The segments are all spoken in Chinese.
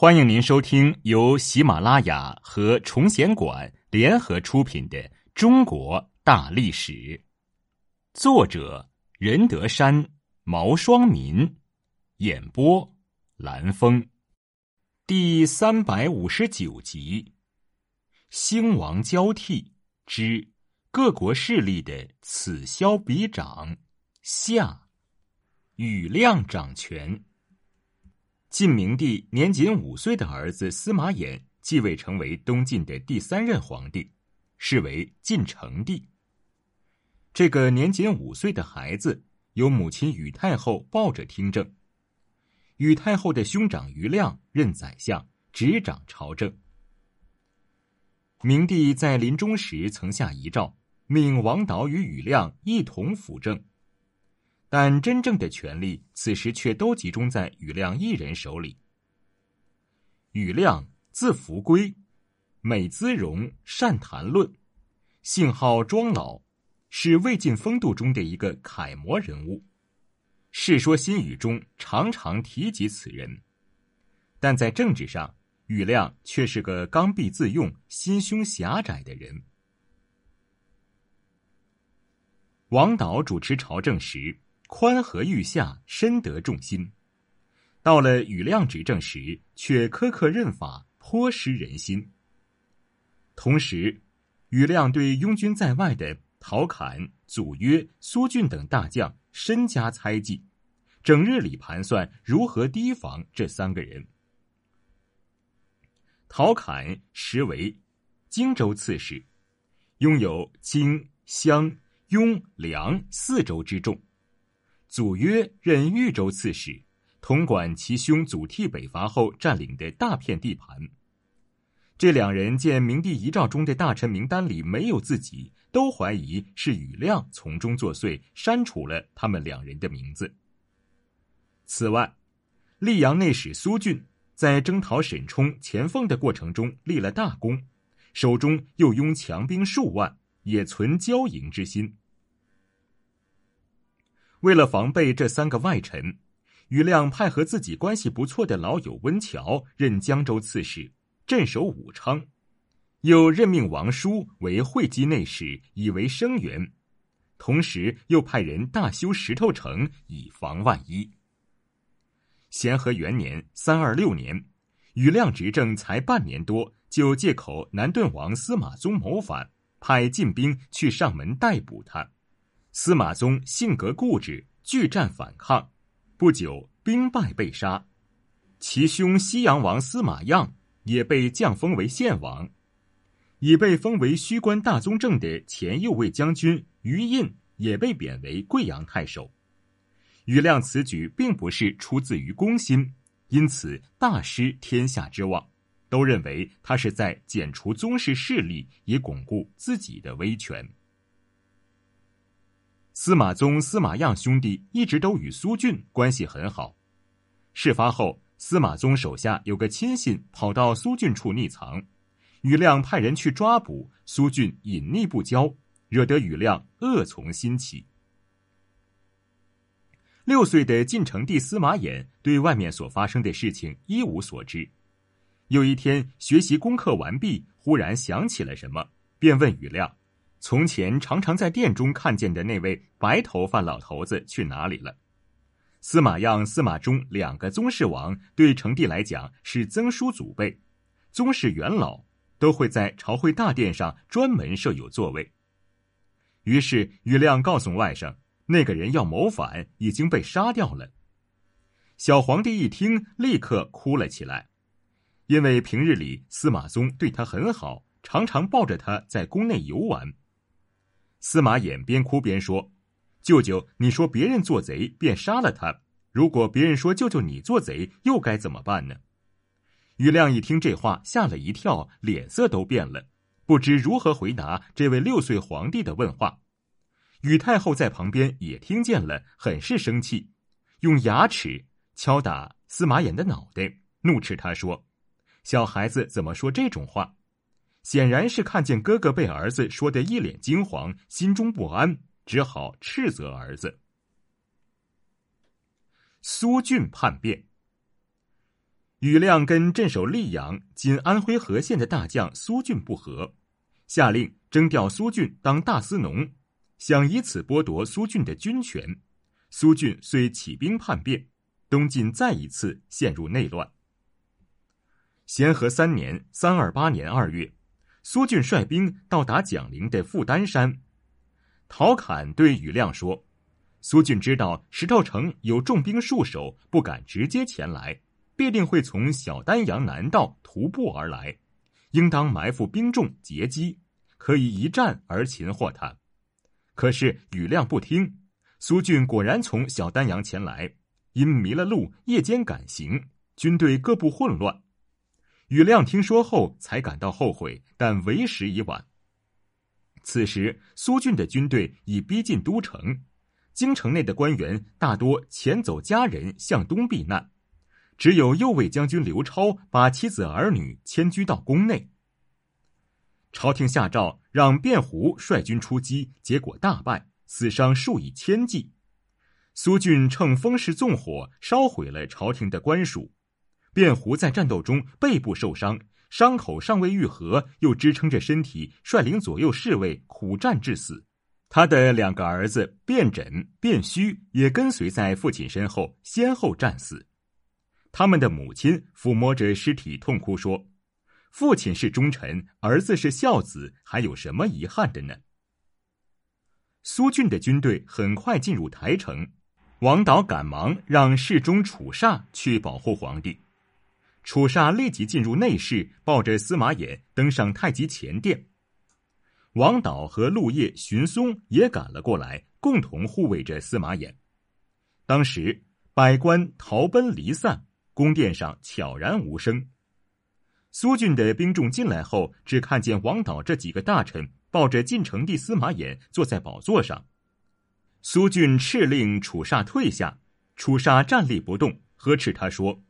欢迎您收听由喜马拉雅和崇贤馆联合出品的《中国大历史》，作者任德山、毛双民，演播蓝峰，第三百五十九集：兴亡交替之各国势力的此消彼长。下，羽亮掌权。晋明帝年仅五岁的儿子司马衍继位，成为东晋的第三任皇帝，是为晋成帝。这个年仅五岁的孩子由母亲宇太后抱着听政，宇太后的兄长于亮任宰相，执掌朝政。明帝在临终时曾下遗诏，命王导与宇亮一同辅政。但真正的权力此时却都集中在宇亮一人手里。宇亮字福归，美姿容，善谈论，姓号庄老，是魏晋风度中的一个楷模人物。《世说新语》中常常提及此人，但在政治上，宇亮却是个刚愎自用、心胸狭窄的人。王导主持朝政时。宽和欲下，深得众心。到了宇亮执政时，却苛刻任法，颇失人心。同时，宇亮对拥军在外的陶侃、祖约、苏峻等大将深加猜忌，整日里盘算如何提防这三个人。陶侃实为荆州刺史，拥有荆、襄、雍、凉四州之众。祖约任豫州刺史，统管其兄祖逖北伐后占领的大片地盘。这两人见明帝遗诏中的大臣名单里没有自己，都怀疑是宇亮从中作祟，删除了他们两人的名字。此外，溧阳内史苏峻在征讨沈冲、钱凤的过程中立了大功，手中又拥强兵数万，也存骄淫之心。为了防备这三个外臣，宇亮派和自己关系不错的老友温峤任江州刺史，镇守武昌；又任命王叔为会稽内史，以为声援。同时，又派人大修石头城，以防万一。咸和元年（三二六年），宇亮执政才半年多，就借口南顿王司马宗谋反，派禁兵去上门逮捕他。司马宗性格固执，拒战反抗，不久兵败被杀。其兄西阳王司马样也被降封为献王，已被封为虚关大宗正的前右卫将军于印也被贬为贵阳太守。宇亮此举并不是出自于公心，因此大失天下之望，都认为他是在剪除宗室势力，以巩固自己的威权。司马宗、司马样兄弟一直都与苏峻关系很好。事发后，司马宗手下有个亲信跑到苏峻处匿藏，宇亮派人去抓捕苏峻，隐匿不交，惹得宇亮恶从心起。六岁的晋成帝司马衍对外面所发生的事情一无所知。有一天，学习功课完毕，忽然想起了什么，便问宇亮。从前常常在殿中看见的那位白头发老头子去哪里了？司马样、司马衷两个宗室王对成帝来讲是曾叔祖辈，宗室元老都会在朝会大殿上专门设有座位。于是宇亮告诉外甥，那个人要谋反，已经被杀掉了。小皇帝一听，立刻哭了起来，因为平日里司马宗对他很好，常常抱着他在宫内游玩。司马衍边哭边说：“舅舅，你说别人做贼便杀了他，如果别人说舅舅你做贼，又该怎么办呢？”于亮一听这话，吓了一跳，脸色都变了，不知如何回答这位六岁皇帝的问话。宇太后在旁边也听见了，很是生气，用牙齿敲打司马衍的脑袋，怒斥他说：“小孩子怎么说这种话？”显然是看见哥哥被儿子说得一脸惊慌，心中不安，只好斥责儿子。苏峻叛变。庾亮跟镇守溧阳（今安徽和县）的大将苏峻不和，下令征调苏峻当大司农，想以此剥夺苏峻的军权。苏峻遂起兵叛变，东晋再一次陷入内乱。咸和三年（三二八年）二月，苏峻率兵到达蒋陵的富丹山。陶侃对庾亮说：“苏峻知道石头城有重兵戍守，不敢直接前来，必定会从小丹阳南道徒步而来，应当埋伏兵众截击，可以一战而擒获他。”可是庾亮不听，苏峻果然从小丹阳前来，因迷了路，夜间赶行，军队各部混乱。庾亮听说后，才感到后悔，但为时已晚。此时，苏峻的军队已逼近都城，京城内的官员大多遣走家人向东避难，只有右卫将军刘超把妻子儿女迁居到宫内。朝廷下诏让卞胡率军出击，结果大败，死伤数以千计。苏峻乘风势纵火，烧毁了朝廷的官署。卞胡在战斗中背部受伤，伤口尚未愈合，又支撑着身体，率领左右侍卫苦战致死。他的两个儿子卞枕、卞须也跟随在父亲身后，先后战死。他们的母亲抚摸着尸体，痛哭说：“父亲是忠臣，儿子是孝子，还有什么遗憾的呢？”苏峻的军队很快进入台城，王导赶忙让侍中楚煞去保护皇帝。楚煞立即进入内室，抱着司马衍登上太极前殿。王导和陆业、荀松也赶了过来，共同护卫着司马衍。当时百官逃奔离散，宫殿上悄然无声。苏峻的兵众进来后，只看见王导这几个大臣抱着晋成帝司马衍坐在宝座上。苏峻敕令楚煞退下，楚煞站立不动，呵斥他说。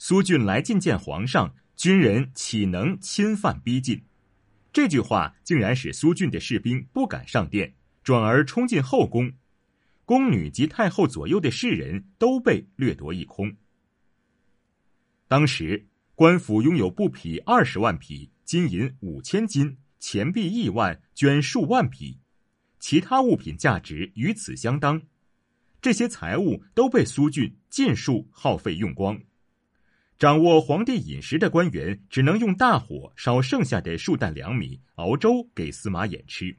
苏俊来觐见皇上，军人岂能侵犯逼近？这句话竟然使苏俊的士兵不敢上殿，转而冲进后宫。宫女及太后左右的士人都被掠夺一空。当时官府拥有布匹二十万匹，金银五千斤，钱币亿万，绢数万匹，其他物品价值与此相当。这些财物都被苏俊尽数耗费用光。掌握皇帝饮食的官员只能用大火烧剩下的数担粮米熬粥给司马衍吃。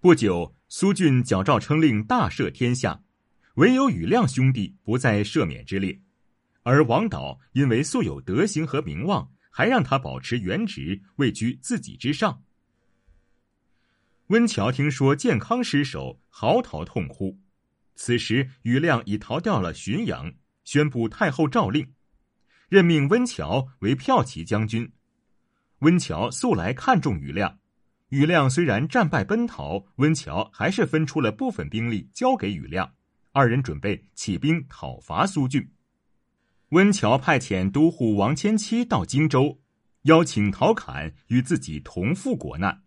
不久，苏峻矫诏称令大赦天下，唯有庾亮兄弟不在赦免之列，而王导因为素有德行和名望，还让他保持原职，位居自己之上。温峤听说健康失守，嚎啕痛哭。此时，庾亮已逃掉了浔阳，宣布太后诏令。任命温峤为骠骑将军。温峤素来看重庾亮，庾亮虽然战败奔逃，温峤还是分出了部分兵力交给庾亮。二人准备起兵讨伐苏峻。温峤派遣都护王迁期到荆州，邀请陶侃与自己同赴国难。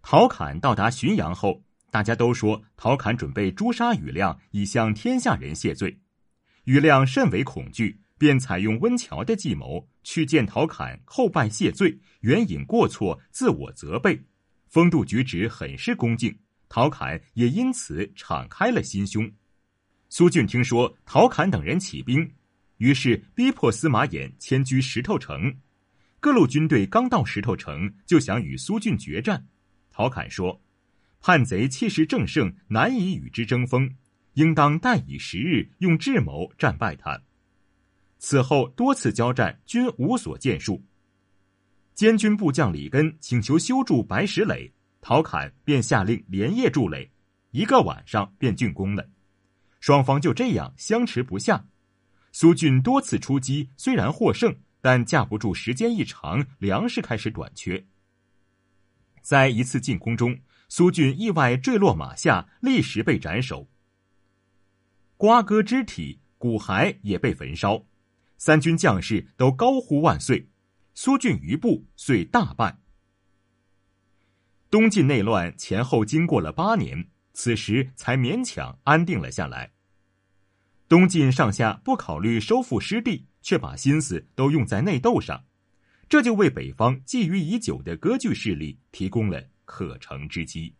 陶侃到达浔阳后，大家都说陶侃准备诛杀庾亮，以向天下人谢罪。庾亮甚为恐惧。便采用温峤的计谋，去见陶侃叩拜谢罪，援引过错，自我责备，风度举止很是恭敬。陶侃也因此敞开了心胸。苏峻听说陶侃等人起兵，于是逼迫司马衍迁居石头城。各路军队刚到石头城，就想与苏峻决战。陶侃说：“叛贼气势正盛，难以与之争锋，应当待以时日，用智谋战败他。”此后多次交战，均无所建树。监军部将李根请求修筑白石垒，陶侃便下令连夜筑垒，一个晚上便竣工了。双方就这样相持不下。苏峻多次出击，虽然获胜，但架不住时间一长，粮食开始短缺。在一次进攻中，苏峻意外坠落马下，立时被斩首。瓜哥肢体，骨骸也被焚烧。三军将士都高呼万岁，苏峻余部遂大败。东晋内乱前后经过了八年，此时才勉强安定了下来。东晋上下不考虑收复失地，却把心思都用在内斗上，这就为北方觊觎已久的割据势力提供了可乘之机。